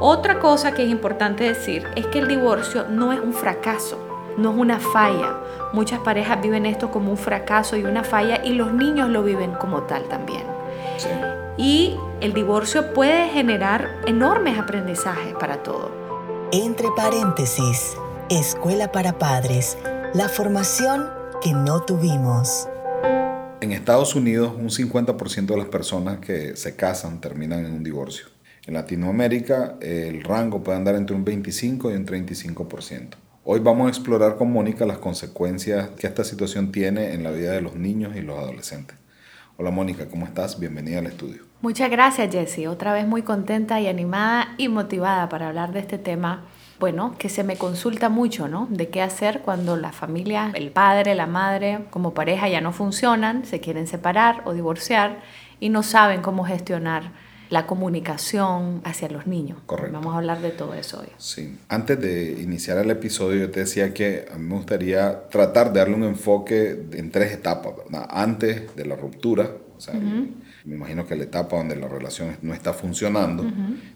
Otra cosa que es importante decir es que el divorcio no es un fracaso, no es una falla. Muchas parejas viven esto como un fracaso y una falla y los niños lo viven como tal también. Y el divorcio puede generar enormes aprendizajes para todo. Entre paréntesis, Escuela para Padres, la formación que no tuvimos. En Estados Unidos, un 50% de las personas que se casan terminan en un divorcio. En Latinoamérica, el rango puede andar entre un 25 y un 35%. Hoy vamos a explorar con Mónica las consecuencias que esta situación tiene en la vida de los niños y los adolescentes. Hola Mónica, ¿cómo estás? Bienvenida al estudio. Muchas gracias Jessie, otra vez muy contenta y animada y motivada para hablar de este tema bueno, que se me consulta mucho, ¿no? De qué hacer cuando la familia, el padre, la madre, como pareja ya no funcionan, se quieren separar o divorciar y no saben cómo gestionar la comunicación hacia los niños. Correcto. Vamos a hablar de todo eso hoy. Sí. Antes de iniciar el episodio, yo te decía que a mí me gustaría tratar de darle un enfoque en tres etapas, ¿verdad? Antes de la ruptura, o sea, me imagino que la etapa donde la relación no está funcionando,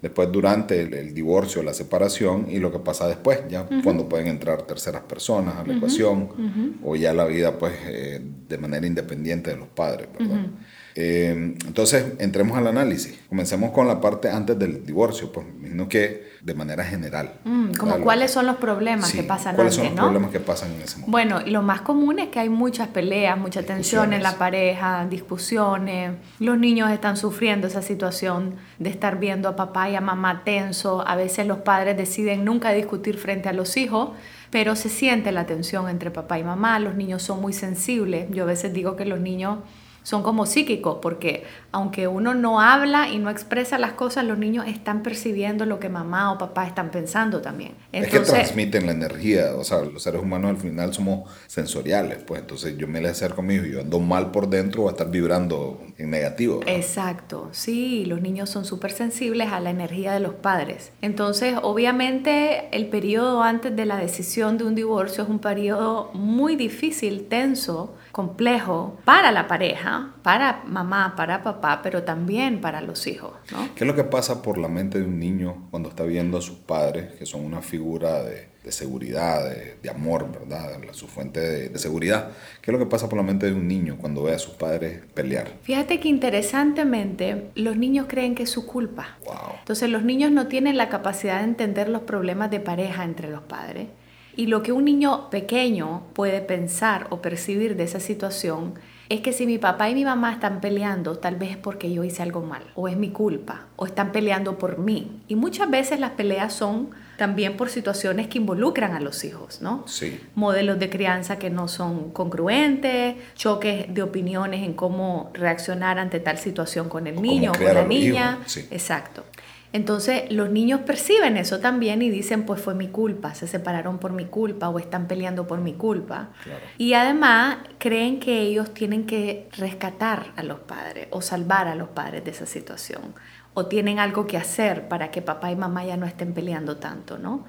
después durante el, divorcio, la separación y lo que pasa después, ya cuando pueden entrar terceras personas a la ecuación o ya la vida pues eh, de manera independiente de los padres, ¿verdad? Eh, entonces, entremos al análisis. Comencemos con la parte antes del divorcio, pues, sino que de manera general. Mm, como cuáles son los problemas que pasan ¿cuáles antes, son los problemas que pasan en ese momento? Bueno, lo más común es que hay muchas peleas, mucha tensión en la pareja, discusiones. Los niños están sufriendo esa situación de estar viendo a papá y a mamá tenso. A veces los padres deciden nunca discutir frente a los hijos pero se siente la tensión entre papá y mamá, los niños son muy sensibles, yo a veces digo que los niños son como psíquicos, porque aunque uno no habla y no expresa las cosas, los niños están percibiendo lo que mamá o papá están pensando también. es que transmiten la energía, o sea, los seres humanos al final somos sensoriales, pues entonces yo me le acerco a mi hijo y yo ando mal por dentro, va a estar vibrando en negativo. Exacto, sí, los niños son súper sensibles a la energía de los padres. Entonces, obviamente, el periodo antes de la decisión de un divorcio es un periodo muy difícil, tenso, complejo para la pareja, para mamá, para papá, pero también para los hijos. ¿Qué es lo que pasa por la mente de un niño cuando está viendo a sus padres, que son una figura de, seguridad, de, amor, ¿verdad? Su fuente de, seguridad. ¿Qué es lo que pasa por la mente de un niño cuando ve a sus padres pelear? Fíjate que interesantemente los niños creen que es su culpa. Entonces los niños no tienen la capacidad de entender los problemas de pareja entre los padres y lo que un niño pequeño puede pensar o percibir de esa situación es que si mi papá y mi mamá están peleando, tal vez es porque yo hice algo mal, o es mi culpa, o están peleando por mí. Y muchas veces las peleas son también por situaciones que involucran a los hijos, ¿no? Sí. Modelos de crianza que no son congruentes, choques de opiniones en cómo reaccionar ante tal situación con el niño o con la niña. Exacto. Entonces los niños perciben eso también y dicen, pues fue mi culpa, se separaron por mi culpa o están peleando por mi culpa. Y además creen que ellos tienen que rescatar a los padres o salvar a los padres de esa situación o tienen algo que hacer para que papá y mamá ya no estén peleando tanto, ¿no?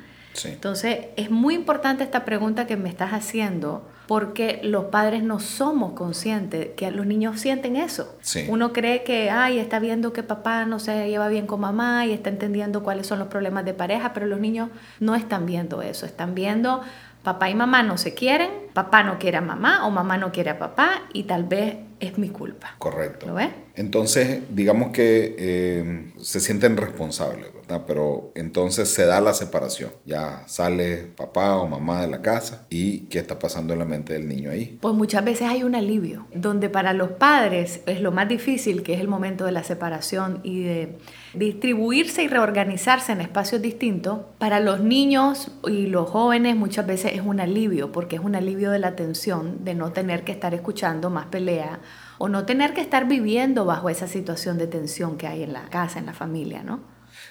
Entonces, es muy importante esta pregunta que me estás haciendo porque los padres no somos conscientes que los niños sienten eso. Uno cree que, ay, está viendo que papá no se lleva bien con mamá y está entendiendo cuáles son los problemas de pareja, pero los niños no están viendo eso, están viendo papá y mamá no se quieren, papá no quiere a mamá o mamá no quiere a papá y tal vez es mi culpa. Correcto. ¿Lo ves? Entonces, digamos que eh, se sienten responsables, ¿verdad? Pero entonces se da la separación. Ya sale papá o mamá de la casa y ¿qué está pasando en la mente del niño ahí? Pues muchas veces hay un alivio, donde para los padres es lo más difícil, que es el momento de la separación y de distribuirse y reorganizarse en espacios distintos. Para los niños y los jóvenes muchas veces es un alivio, porque es un alivio de la tensión de no tener que estar escuchando más pelea o no tener que estar viviendo bajo esa situación de tensión que hay en la casa, en la familia, ¿no?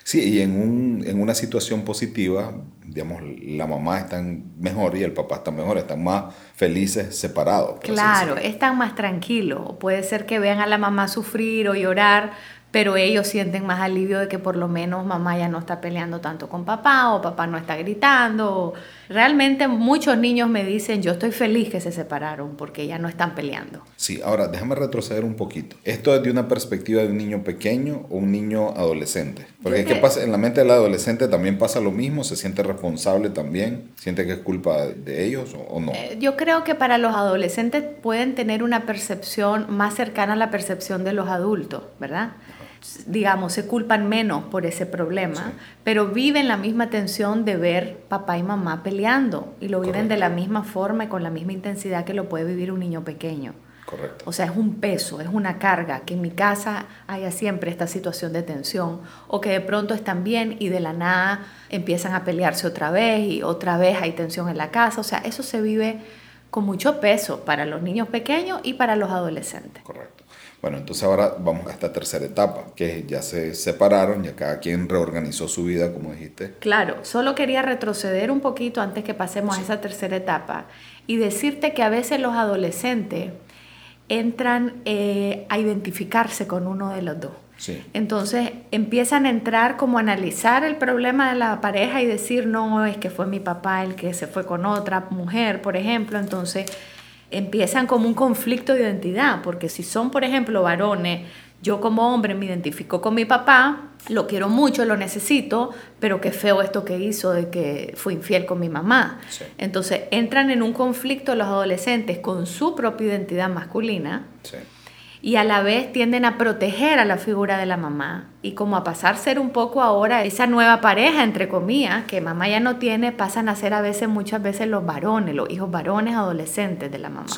Sí, y en, un, en una situación positiva, digamos, la mamá está mejor y el papá está mejor, están más felices separados. Claro, están más tranquilos. Puede ser que vean a la mamá sufrir o llorar, pero ellos sienten más alivio de que por lo menos mamá ya no está peleando tanto con papá o papá no está gritando. Realmente muchos niños me dicen, yo estoy feliz que se separaron porque ya no están peleando. Sí, ahora déjame retroceder un poquito. ¿Esto es de una perspectiva de un niño pequeño o un niño adolescente? Porque. En la mente del adolescente también pasa lo mismo, se siente responsable también, siente que es culpa de ellos o, no. Eh, yo creo que para los adolescentes pueden tener una percepción más cercana a la percepción de los adultos, ¿verdad? Digamos, se culpan menos por ese problema, pero viven la misma tensión de ver papá y mamá peleando y lo viven de la misma forma y con la misma intensidad que lo puede vivir un niño pequeño. Correcto. O sea, es un peso, es una carga, que en mi casa haya siempre esta situación de tensión, o que de pronto están bien y de la nada empiezan a pelearse otra vez y otra vez hay tensión en la casa. O sea, eso se vive con mucho peso para los niños pequeños y para los adolescentes. Correcto. Bueno, entonces ahora vamos a esta tercera etapa, que ya se separaron, ya cada quien reorganizó su vida, como dijiste. Claro, solo quería retroceder un poquito antes que pasemos a esa tercera etapa y decirte que a veces los adolescentes entran eh, a identificarse con uno de los dos. Sí. Entonces empiezan a entrar como a analizar el problema de la pareja y decir, no, es que fue mi papá el que se fue con otra mujer, por ejemplo. Entonces empiezan como un conflicto de identidad, porque si son, por ejemplo, varones, yo como hombre me identifico con mi papá, lo quiero mucho, lo necesito, pero qué feo esto que hizo de que fue infiel con mi mamá. Entonces entran en un conflicto los adolescentes con su propia identidad masculina. Sí y a la vez tienden a proteger a la figura de la mamá y como a pasar a ser un poco ahora esa nueva pareja, entre comillas, que mamá ya no tiene, pasan a ser a veces, muchas veces los varones, los hijos varones adolescentes de la mamá.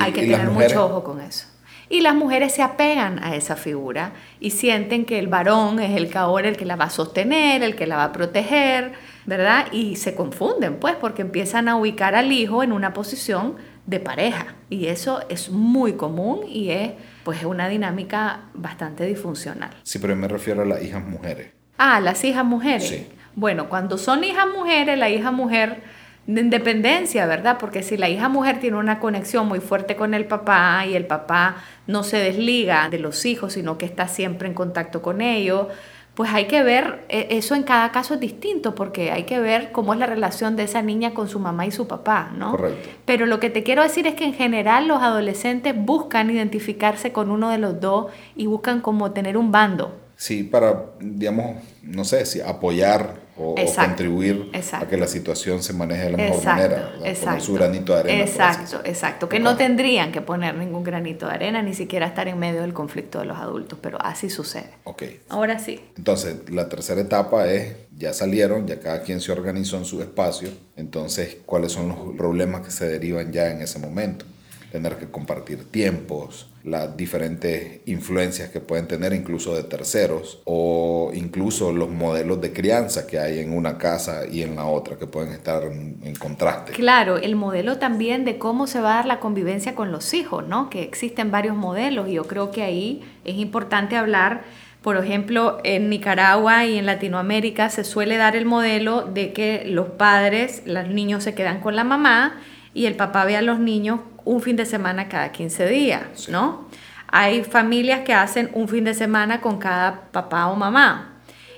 Hay que tener mucho ojo con eso. Y las mujeres se apegan a esa figura y sienten que el varón es el que ahora el que la va a sostener, el que la va a proteger, ¿verdad? Y se confunden, pues, porque empiezan a ubicar al hijo en una posición de pareja. Y eso es muy común y es pues es una dinámica bastante disfuncional. Sí, pero me refiero a las hijas mujeres. Ah, las hijas mujeres. Sí. Bueno, cuando son hijas mujeres, la hija mujer de independencia, ¿verdad? Porque si la hija mujer tiene una conexión muy fuerte con el papá y el papá no se desliga de los hijos, sino que está siempre en contacto con ellos, pues hay que ver, e, eso en cada caso es distinto, porque hay que ver cómo es la relación de esa niña con su mamá y su papá, ¿no? Correcto. Pero lo que te quiero decir es que en general los adolescentes buscan identificarse con uno de los dos y buscan como tener un bando. Sí, para, digamos, no sé, si apoyar o, contribuir a que la situación se maneje de la mejor manera, poner su granito de arena. Exacto, exacto, que no tendrían que poner ningún granito de arena, ni siquiera estar en medio del conflicto de los adultos, pero así sucede. Ok. Ahora sí. Entonces, la tercera etapa es, ya salieron, ya cada quien se organizó en su espacio, entonces, ¿cuáles son los problemas que se derivan ya en ese momento? Tener que compartir tiempos, las diferentes influencias que pueden tener incluso de terceros o incluso los modelos de crianza que hay en una casa y en la otra que pueden estar en, contraste. Claro, el modelo también de cómo se va a dar la convivencia con los hijos, ¿no? Que existen varios modelos y yo creo que ahí es importante hablar por ejemplo, en Nicaragua y en Latinoamérica se suele dar el modelo de que los padres, los niños se quedan con la mamá y el papá ve a los niños un fin de semana cada 15 días, ¿no? Hay familias que hacen un fin de semana con cada papá o mamá.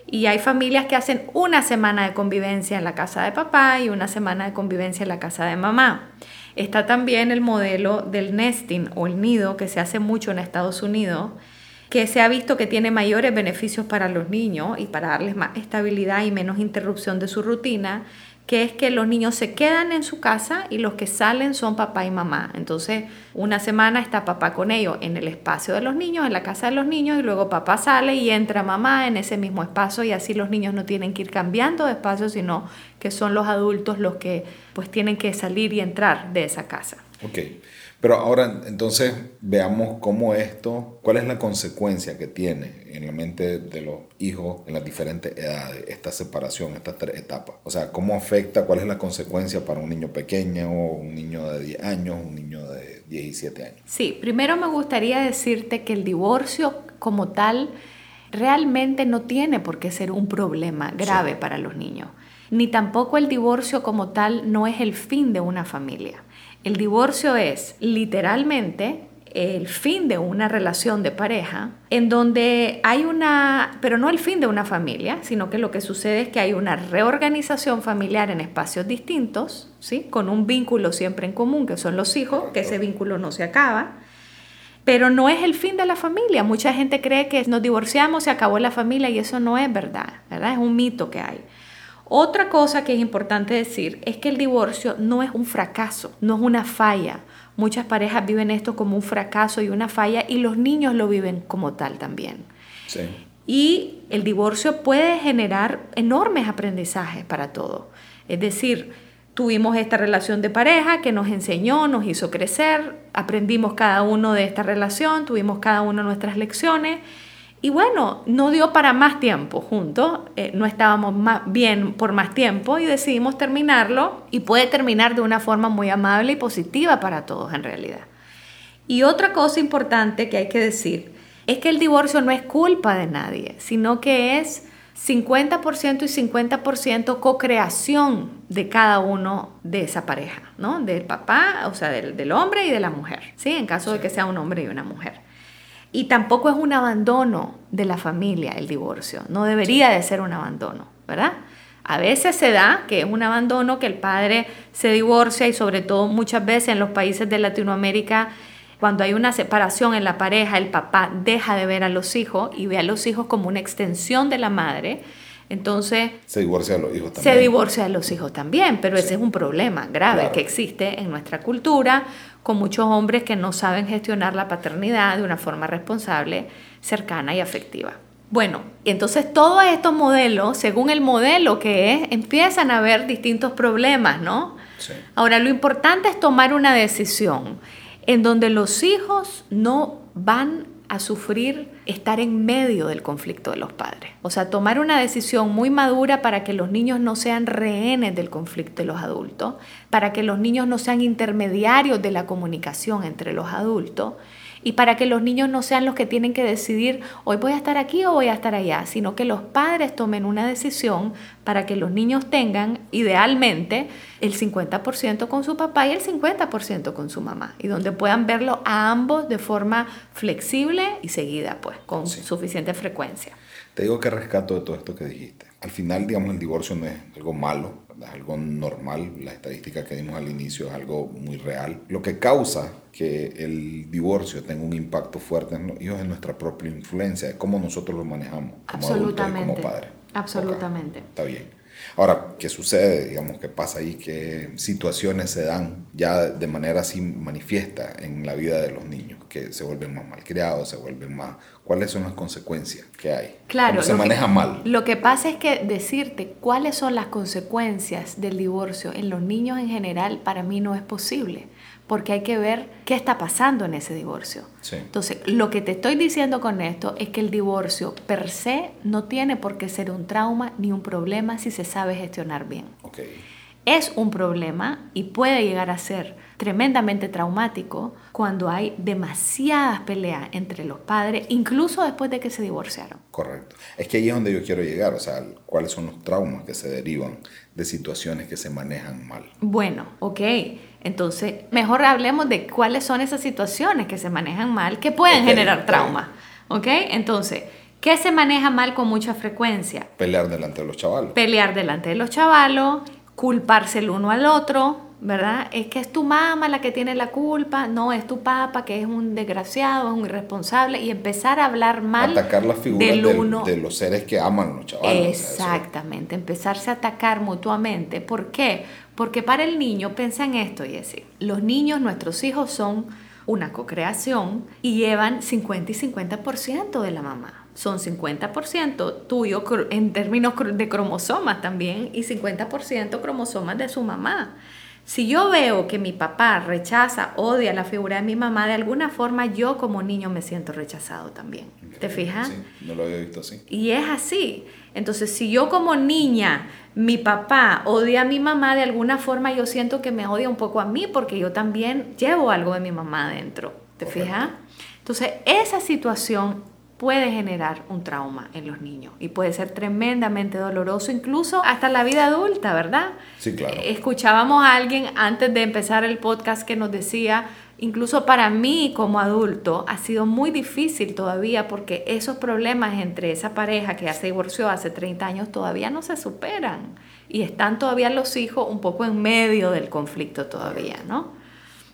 Y hay familias que hacen una semana de convivencia en la casa de papá y una semana de convivencia en la casa de mamá. Está también el modelo del nesting o el nido que se hace mucho en Estados Unidos, que se ha visto que tiene mayores beneficios para los niños y para darles más estabilidad y menos interrupción de su rutina que es que los niños se quedan en su casa y los que salen son papá y mamá. Entonces, una semana está papá con ellos en el espacio de los niños, en la casa de los niños, y luego papá sale y entra mamá en ese mismo espacio y así los niños no tienen que ir cambiando de espacio, sino que son los adultos los que pues tienen que salir y entrar de esa casa. Pero ahora, entonces, veamos cómo esto, cuál es la consecuencia que tiene en la mente de los hijos en las diferentes edades, esta separación, estas tres etapas. O sea, cómo afecta, cuál es la consecuencia para un niño pequeño, un niño de 10 años, un niño de 17 años. Sí, primero me gustaría decirte que el divorcio como tal realmente no tiene por qué ser un problema grave para los niños. Ni tampoco el divorcio como tal no es el fin de una familia. El divorcio es literalmente el fin de una relación de pareja, en donde hay una, pero no el fin de una familia, sino que lo que sucede es que hay una reorganización familiar en espacios distintos, ¿sí? con un vínculo siempre en común, que son los hijos, que ese vínculo no se acaba. Pero no es el fin de la familia. Mucha gente cree que nos divorciamos, se acabó la familia y eso no es verdad, ¿verdad? Es un mito que hay. Otra cosa que es importante decir es que el divorcio no es un fracaso, no es una falla. Muchas parejas viven esto como un fracaso y una falla y los niños lo viven como tal también. Y el divorcio puede generar enormes aprendizajes para todos. Es decir, tuvimos esta relación de pareja que nos enseñó, nos hizo crecer, aprendimos cada uno de esta relación, tuvimos cada uno nuestras lecciones y bueno, no dio para más tiempo juntos, eh, no estábamos más bien por más tiempo y decidimos terminarlo y puede terminar de una forma muy amable y positiva para todos en realidad. Y otra cosa importante que hay que decir es que el divorcio no es culpa de nadie, sino que es 50% y 50% co-creación de cada uno de esa pareja, ¿no? Del papá, o sea, del, del hombre y de la mujer, ¿sí? En caso de que sea un hombre y una mujer. Y tampoco es un abandono de la familia el divorcio. No debería de ser un abandono, ¿verdad? A veces se da que es un abandono, que el padre se divorcia y sobre todo muchas veces en los países de Latinoamérica, cuando hay una separación en la pareja, el papá deja de ver a los hijos y ve a los hijos como una extensión de la madre. Entonces... Se divorcia a los hijos también. Se divorcia a los hijos también, pero ese es un problema grave que existe en nuestra cultura con muchos hombres que no saben gestionar la paternidad de una forma responsable, cercana y afectiva. Bueno, entonces todos estos modelos, según el modelo que es, empiezan a haber distintos problemas, ¿no? Ahora, lo importante es tomar una decisión en donde los hijos no van a sufrir estar en medio del conflicto de los padres. O sea, tomar una decisión muy madura para que los niños no sean rehenes del conflicto de los adultos, para que los niños no sean intermediarios de la comunicación entre los adultos y para que los niños no sean los que tienen que decidir hoy voy a estar aquí o voy a estar allá, sino que los padres tomen una decisión para que los niños tengan idealmente el 50% con su papá y el 50% con su mamá y donde puedan verlo a ambos de forma flexible y seguida, pues, con suficiente frecuencia. Te digo que rescato de todo esto que dijiste. Al final, digamos, el divorcio no es algo malo, es algo normal. La estadística que dimos al inicio es algo muy real. Lo que causa que el divorcio tenga un impacto fuerte en los hijos es nuestra propia influencia, es cómo nosotros lo manejamos como adultos y como padres. Absolutamente. Está bien. Ahora, ¿qué sucede? Digamos, ¿qué pasa ahí? ¿Qué situaciones se dan ya de manera así manifiesta en la vida de los niños? Que se vuelven más malcriados, se vuelven más... ¿Cuáles son las consecuencias que hay? Claro. se maneja mal? Lo que pasa es que decirte cuáles son las consecuencias del divorcio en los niños en general para mí no es posible porque hay que ver qué está pasando en ese divorcio. Entonces, lo que te estoy diciendo con esto es que el divorcio per se no tiene por qué ser un trauma ni un problema si se sabe gestionar bien. Es un problema y puede llegar a ser tremendamente traumático cuando hay demasiadas peleas entre los padres, incluso después de que se divorciaron. Correcto. Es que ahí es donde yo quiero llegar, o sea, cuáles son los traumas que se derivan de situaciones que se manejan mal. Bueno, ok. Entonces, mejor hablemos de cuáles son esas situaciones que se manejan mal que pueden generar trauma. ¿Ok? Entonces, ¿qué se maneja mal con mucha frecuencia? Pelear delante de los chavalos. Pelear delante de los chavalos, culparse el uno al otro, ¿verdad? Es que es tu mamá la que tiene la culpa, no es tu papá que es un desgraciado, es un irresponsable y empezar a hablar mal atacar las figuras de los seres que aman los chavales. Exactamente, empezarse a atacar mutuamente. ¿Por qué? Porque para el niño, piensa en esto, Jessy, los niños, nuestros hijos son una co-creación y llevan 50 y 50% de la mamá son 50% tuyo en términos de cromosomas también y 50% cromosomas de su mamá. Si yo veo que mi papá rechaza, odia la figura de mi mamá, de alguna forma yo como niño me siento rechazado también. ¿Te fijas? Sí, no lo había visto así. Y es así. Entonces, si yo como niña, mi papá odia a mi mamá, de alguna forma yo siento que me odia un poco a mí porque yo también llevo algo de mi mamá adentro. ¿Te fijas? Entonces, esa situación puede generar un trauma en los niños y puede ser tremendamente doloroso, incluso hasta la vida adulta, ¿verdad? Sí, claro. Escuchábamos a alguien antes de empezar el podcast que nos decía incluso para mí como adulto, ha sido muy difícil todavía porque esos problemas entre esa pareja que ya se divorció hace 30 años todavía no se superan y están todavía los hijos un poco en medio del conflicto todavía, ¿no?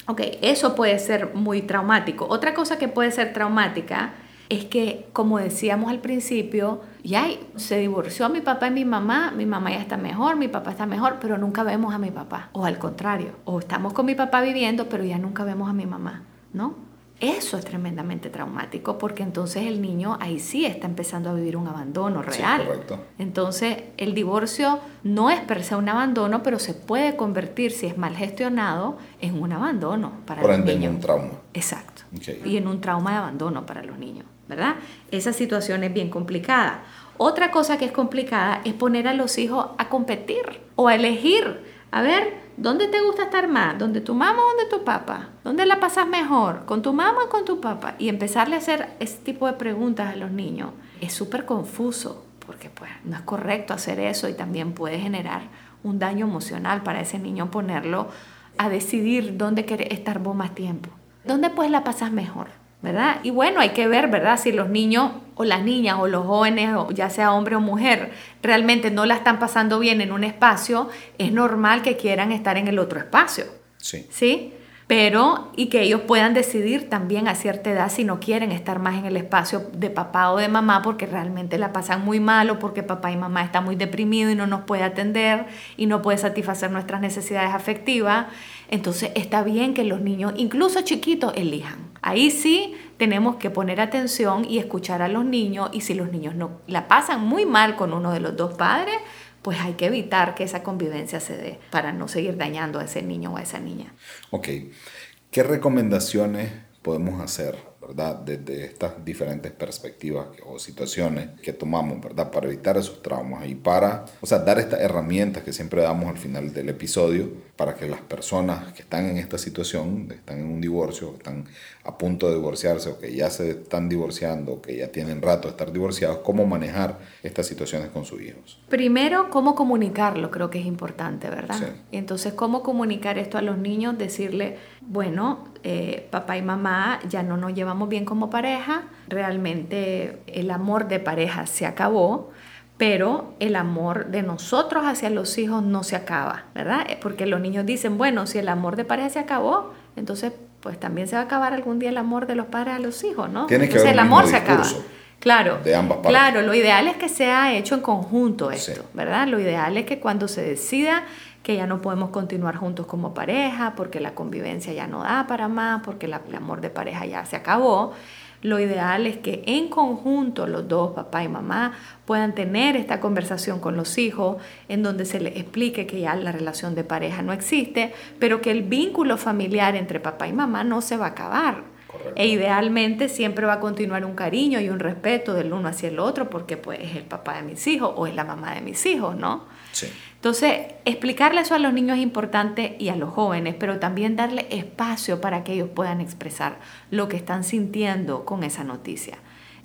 Ok, eso puede ser muy traumático. Otra cosa que puede ser traumática es que, como decíamos al principio, ya se divorció mi papá y mi mamá, mi mamá ya está mejor, mi papá está mejor, pero nunca vemos a mi papá. O al contrario, o estamos con mi papá viviendo, pero ya nunca vemos a mi mamá, ¿no? Eso es tremendamente traumático porque entonces el niño ahí sí está empezando a vivir un abandono real. Entonces el divorcio no es per se un abandono, pero se puede convertir, si es mal gestionado, en un abandono para Por ende, en un trauma. Exacto. Y en un trauma de abandono para los niños. ¿Verdad? Esa situación es bien complicada. Otra cosa que es complicada es poner a los hijos a competir o a elegir. A ver, ¿dónde te gusta estar más? ¿Dónde tu mamá o donde tu papá? ¿Dónde la pasas mejor? ¿Con tu mamá o con tu papá? Y empezarle a hacer ese tipo de preguntas a los niños es súper confuso porque pues no es correcto hacer eso y también puede generar un daño emocional para ese niño ponerlo a decidir dónde quiere estar vos más tiempo. ¿Dónde pues la pasas mejor? ¿Verdad? Y bueno, hay que ver, ¿verdad? Si los niños o las niñas o los jóvenes, ya sea hombre o mujer, realmente no la están pasando bien en un espacio, es normal que quieran estar en el otro espacio. Sí. ¿Sí? Pero, y que ellos puedan decidir también a cierta edad si no quieren estar más en el espacio de papá o de mamá porque realmente la pasan muy mal o porque papá y mamá están muy deprimidos y no nos puede atender y no puede satisfacer nuestras necesidades afectivas. Entonces está bien que los niños, incluso chiquitos, elijan. Ahí sí tenemos que poner atención y escuchar a los niños y si los niños no la pasan muy mal con uno de los dos padres, pues hay que evitar que esa convivencia se dé para no seguir dañando a ese niño o a esa niña. Ok, ¿qué recomendaciones podemos hacer ¿verdad? Desde estas diferentes perspectivas o situaciones que tomamos, ¿verdad? Para evitar esos traumas y para, o sea, dar estas herramientas que siempre damos al final del episodio para que las personas que están en esta situación, están en un divorcio, están a punto de divorciarse o que ya se están divorciando o que ya tienen rato de estar divorciados, cómo manejar estas situaciones con sus hijos. Primero, cómo comunicarlo, creo que es importante, ¿verdad? Sí. Entonces, cómo comunicar esto a los niños, decirle, bueno, eh, papá y mamá ya no nos llevamos bien como pareja, realmente el amor de pareja se acabó, pero el amor de nosotros hacia los hijos no se acaba, ¿verdad? Eh, porque los niños dicen, bueno, si el amor de pareja se acabó, entonces pues también se va a acabar algún día el amor de los padres a los hijos, ¿no? Tiene que entonces, el amor se acaba. Claro, de ambas partes. claro, lo ideal es que sea hecho en conjunto esto, ¿verdad? Lo ideal es que cuando se decida que ya no podemos continuar juntos como pareja, porque la convivencia ya no da para más, porque el amor de pareja ya se acabó. Lo ideal es que en conjunto los dos, papá y mamá, puedan tener esta conversación con los hijos en donde se les explique que ya la relación de pareja no existe, pero que el vínculo familiar entre papá y mamá no se va a acabar. E idealmente siempre va a continuar un cariño y un respeto del uno hacia el otro porque pues es el papá de mis hijos o es la mamá de mis hijos, ¿no? Sí. Entonces, explicarle eso a los niños es importante y a los jóvenes, pero también darle espacio para que ellos puedan expresar lo que están sintiendo con esa noticia.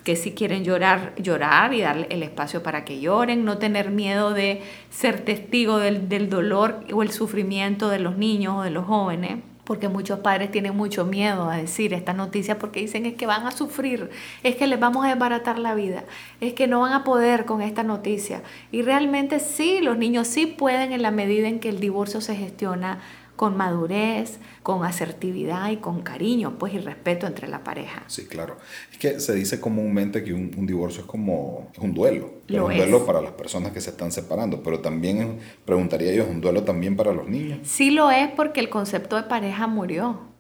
Que si quieren llorar, llorar y darle el espacio para que lloren, no tener miedo de ser testigo del, del dolor o el sufrimiento de los niños o de los jóvenes porque muchos padres tienen mucho miedo a decir esta noticia porque dicen es que van a sufrir, es que les vamos a desbaratar la vida, es que no van a poder con esta noticia. Y realmente sí, los niños sí pueden en la medida en que el divorcio se gestiona con madurez, con asertividad y con cariño, pues y respeto entre la pareja. Sí, claro. Es que se dice comúnmente que un, divorcio es como es un duelo. es un duelo para las personas que se están separando, pero también preguntaría yo, ¿es un duelo también para los niños? Sí lo es porque el concepto de pareja murió.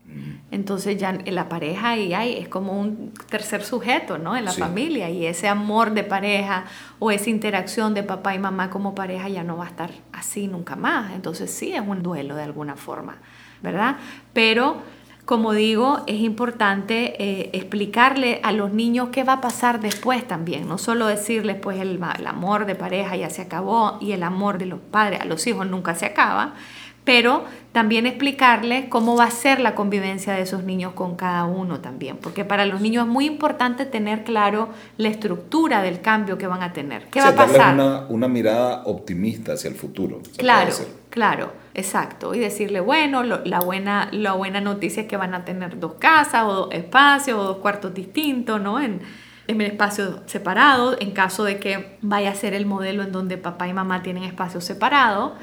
Entonces ya la pareja y hay, es como un tercer sujeto, ¿no? En la familia y ese amor de pareja o esa interacción de papá y mamá como pareja ya no va a estar así nunca más. Entonces sí es un duelo de alguna forma, ¿verdad? Pero como digo, es importante eh, explicarle a los niños qué va a pasar después también, no solo decirles pues el, el amor de pareja ya se acabó y el amor de los padres a los hijos nunca se acaba, pero también explicarles cómo va a ser la convivencia de esos niños con cada uno también, porque para los niños es muy importante tener claro la estructura del cambio que van a tener. ¿Qué va a pasar? Una, una mirada optimista hacia el futuro. Claro, claro, exacto. Y decirle, bueno, la, buena, la buena noticia es que van a tener dos casas o dos espacios o dos cuartos distintos, ¿no? En, en espacios separados, en caso de que vaya a ser el modelo en donde papá y mamá tienen espacios separados.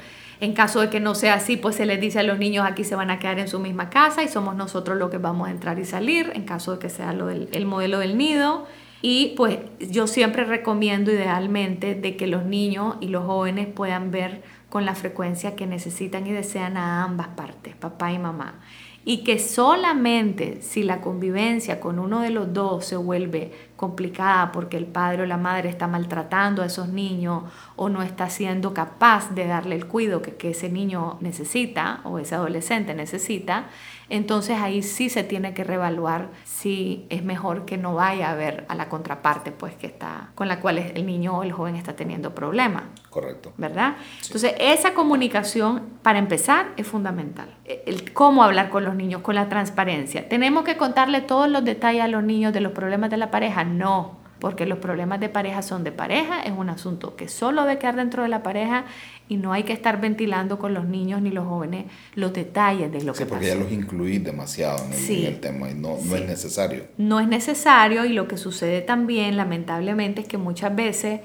En caso de que no sea así, pues se les dice a los niños aquí se van a quedar en su misma casa y somos nosotros los que vamos a entrar y salir, en caso de que sea lo del, el modelo del nido. Y pues yo siempre recomiendo idealmente de que los niños y los jóvenes puedan ver con la frecuencia que necesitan y desean a ambas partes, papá y mamá y que solamente si la convivencia con uno de los dos se vuelve complicada porque el padre o la madre está maltratando a esos niños o no está siendo capaz de darle el cuidado que, que ese niño necesita o ese adolescente necesita, entonces ahí sí se tiene que reevaluar si es mejor que no vaya a ver a la contraparte pues que está con la cual el niño o el joven está teniendo problemas. Correcto. ¿Verdad? Entonces, esa comunicación para empezar es fundamental. El cómo hablar con los niños, con la transparencia. ¿Tenemos que contarle todos los detalles a los niños de los problemas de la pareja? No porque los problemas de pareja son de pareja, es un asunto que solo debe quedar dentro de la pareja y no hay que estar ventilando con los niños ni los jóvenes los detalles de lo sí, que porque ya los incluís demasiado en el, tema y no, no es necesario. No es necesario y lo que sucede también, lamentablemente, es que muchas veces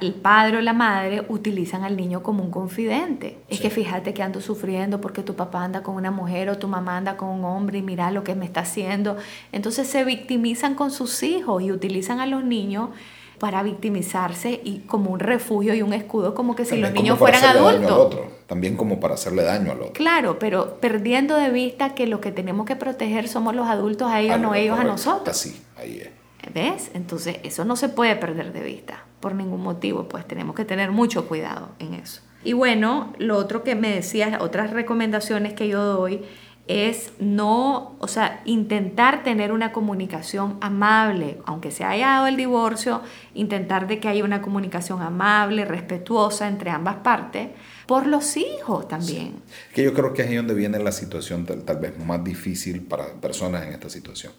el padre o la madre utilizan al niño como un confidente. Es que fíjate que ando sufriendo porque tu papá anda con una mujer o tu mamá anda con un hombre y mira lo que me está haciendo. Entonces se victimizan con sus hijos y utilizan a los niños para victimizarse y como un refugio y un escudo, como que si los niños fueran adultos. También como para hacerle daño al otro. Claro, pero perdiendo de vista que lo que tenemos que proteger somos los adultos a ellos, no ellos a nosotros. Así, ahí es. ¿Ves? Entonces eso no se puede perder de vista por ningún motivo, pues tenemos que tener mucho cuidado en eso. Y bueno, lo otro que me decías, otras recomendaciones que yo doy es no, o sea, intentar tener una comunicación amable, aunque se haya dado el divorcio, intentar de que haya una comunicación amable, respetuosa entre ambas partes, por los hijos también. Que yo creo que es ahí donde viene la situación tal, tal vez más difícil para personas en esta situación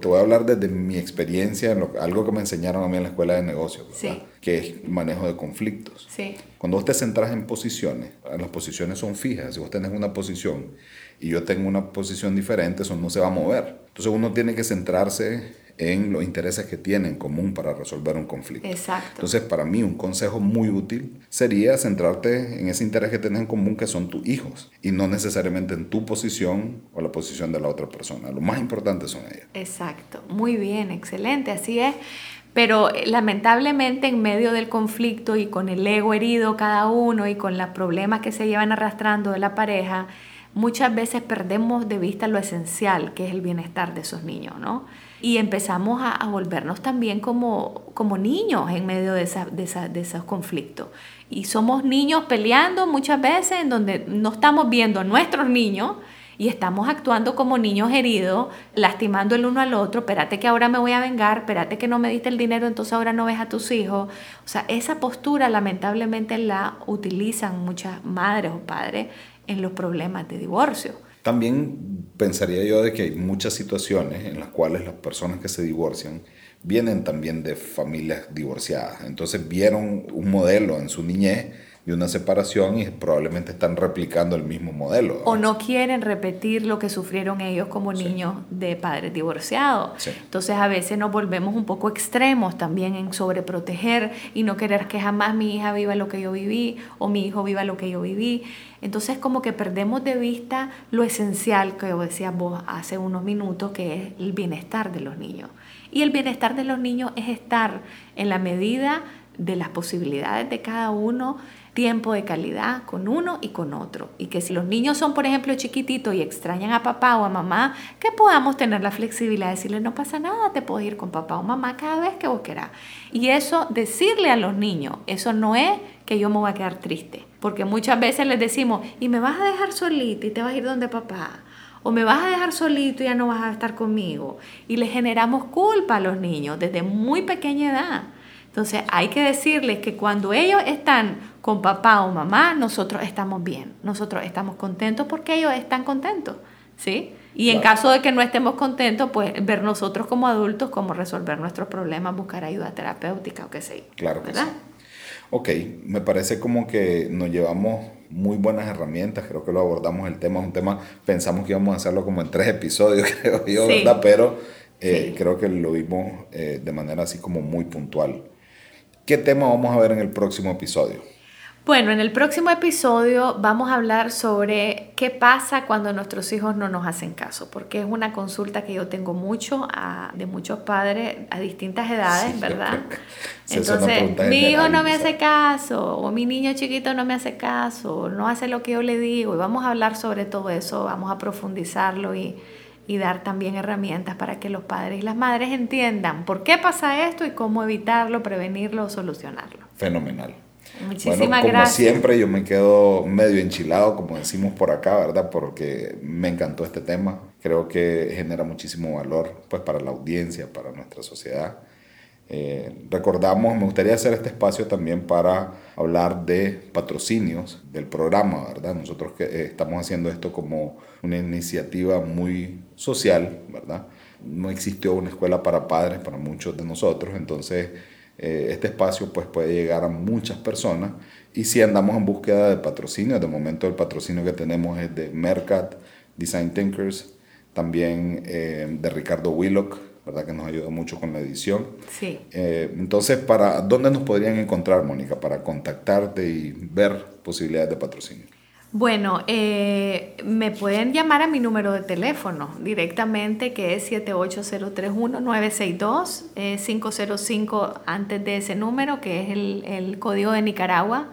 te voy a hablar desde mi experiencia, algo que me enseñaron a mí en la escuela de negocios, que es manejo de conflictos. Cuando vos te centras en posiciones, las posiciones son fijas. Si vos tenés una posición y yo tengo una posición diferente, eso no se va a mover. Entonces uno tiene que centrarse en los intereses que tiene en común para resolver un conflicto. Exacto. Entonces, para mí, un consejo muy útil sería centrarte en ese interés que tienes en común, que son tus hijos, y no necesariamente en tu posición o la posición de la otra persona. Lo más importante son ellos. Exacto. Muy bien, excelente, así es. Pero eh, lamentablemente en medio del conflicto y con el ego herido cada uno y con los problemas que se llevan arrastrando de la pareja, muchas veces perdemos de vista lo esencial, que es el bienestar de esos niños, ¿no? Y empezamos a, volvernos también como, como niños en medio de, de, esos conflictos. Y somos niños peleando muchas veces en donde no estamos viendo a nuestros niños y estamos actuando como niños heridos, lastimando el uno al otro, espérate que ahora me voy a vengar, espérate que no me diste el dinero, entonces ahora no ves a tus hijos. O sea, esa postura lamentablemente la utilizan muchas madres o padres en los problemas de divorcio. También pensaría yo de que hay muchas situaciones en las cuales las personas que se divorcian vienen también de familias divorciadas. Entonces vieron un modelo en su niñez de una separación y probablemente están replicando el mismo modelo. O no quieren repetir lo que sufrieron ellos como niños de padres divorciados. Entonces a veces nos volvemos un poco extremos también en sobreproteger y no querer que jamás mi hija viva lo que yo viví o mi hijo viva lo que yo viví. Entonces como que perdemos de vista lo esencial que decías vos hace unos minutos, que es el bienestar de los niños. Y el bienestar de los niños es estar en la medida de las posibilidades de cada uno tiempo de calidad con uno y con otro. Y que si los niños son, por ejemplo, chiquititos y extrañan a papá o a mamá, que podamos tener la flexibilidad de decirle, no pasa nada, te puedo ir con papá o mamá cada vez que vos quieras. Y eso, decirle a los niños, eso no es que yo me voy a quedar triste. Porque muchas veces les decimos, y me vas a dejar solita y te vas a ir donde papá. O me vas a dejar solito y ya no vas a estar conmigo. Y le generamos culpa a los niños desde muy pequeña edad. Entonces hay que decirles que cuando ellos están con papá o mamá, nosotros estamos bien, nosotros estamos contentos porque ellos están contentos, ¿sí? Y en caso de que no estemos contentos, pues ver nosotros como adultos cómo resolver nuestros problemas, buscar ayuda terapéutica o qué sé Claro que sí. Ok, me parece como que nos llevamos muy buenas herramientas, creo que lo abordamos el tema, es un tema, pensamos que íbamos a hacerlo como en tres episodios, creo yo, ¿verdad? Pero eh, creo que lo vimos eh, de manera así como muy puntual. ¿Qué tema vamos a ver en el próximo episodio? Bueno, en el próximo episodio vamos a hablar sobre qué pasa cuando nuestros hijos no nos hacen caso, porque es una consulta que yo tengo mucho de muchos padres a distintas edades, ¿verdad? Entonces, mi hijo no me hace caso, o mi niño chiquito no me hace caso, no hace lo que yo le digo, y vamos a hablar sobre todo eso, vamos a profundizarlo y, y dar también herramientas para que los padres y las madres entiendan por qué pasa esto y cómo evitarlo, prevenirlo o solucionarlo. Fenomenal. Muchísimas bueno, como siempre, yo me quedo medio enchilado, como decimos por acá, ¿verdad? Porque me encantó este tema. Creo que genera muchísimo valor pues, para la audiencia, para nuestra sociedad. Eh, recordamos, me gustaría hacer este espacio también para hablar de patrocinios del programa, ¿verdad? Nosotros que eh, estamos haciendo esto como una iniciativa muy social, ¿verdad? No existió una escuela para padres para muchos de nosotros, entonces eh, este espacio pues, puede llegar a muchas personas. Y si andamos en búsqueda de patrocinio, de momento el patrocinio que tenemos es de Mercat, Design Thinkers, también de Ricardo Willock, ¿verdad? que nos ayuda mucho con la edición. Sí. Eh, entonces, ¿para dónde nos podrían encontrar, Mónica, para contactarte y ver posibilidades de patrocinio? Bueno, eh, me pueden llamar a mi número de teléfono directamente, que es 78031-962, 505 antes de ese número, que es el, código de Nicaragua.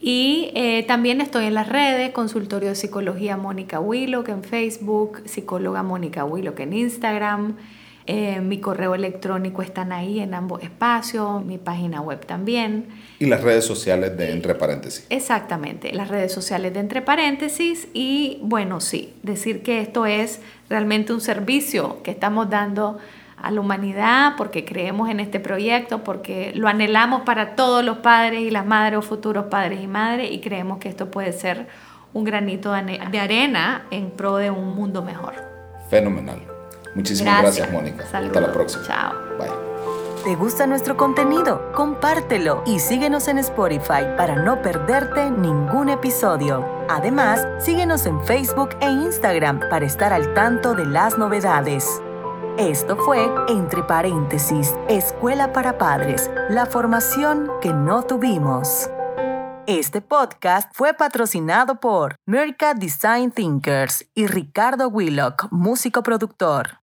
Y eh, también estoy en las redes, Consultorio de Psicología Mónica Willock en Facebook, Psicóloga Mónica Willock en Instagram. Eh, mi correo electrónico están ahí en ambos espacios, mi página web también. Y las redes sociales de Entre Paréntesis. Exactamente, las redes sociales de Entre Paréntesis. Y bueno, sí, decir que esto es realmente un servicio que estamos dando a la humanidad porque creemos en este proyecto, porque lo anhelamos para todos los padres y las madres o futuros padres y madres y creemos que esto puede ser un granito de arena en pro de un mundo mejor. Fenomenal. Muchísimas gracias, Mónica. Hasta la próxima. Chao. Bye. ¿Te gusta nuestro contenido? Compártelo y síguenos en Spotify para no perderte ningún episodio. Además, síguenos en Facebook e Instagram para estar al tanto de las novedades. Esto fue, entre paréntesis, Escuela para Padres, la formación que no tuvimos. Este podcast fue patrocinado por Merca Design Thinkers y Ricardo Willock, músico productor.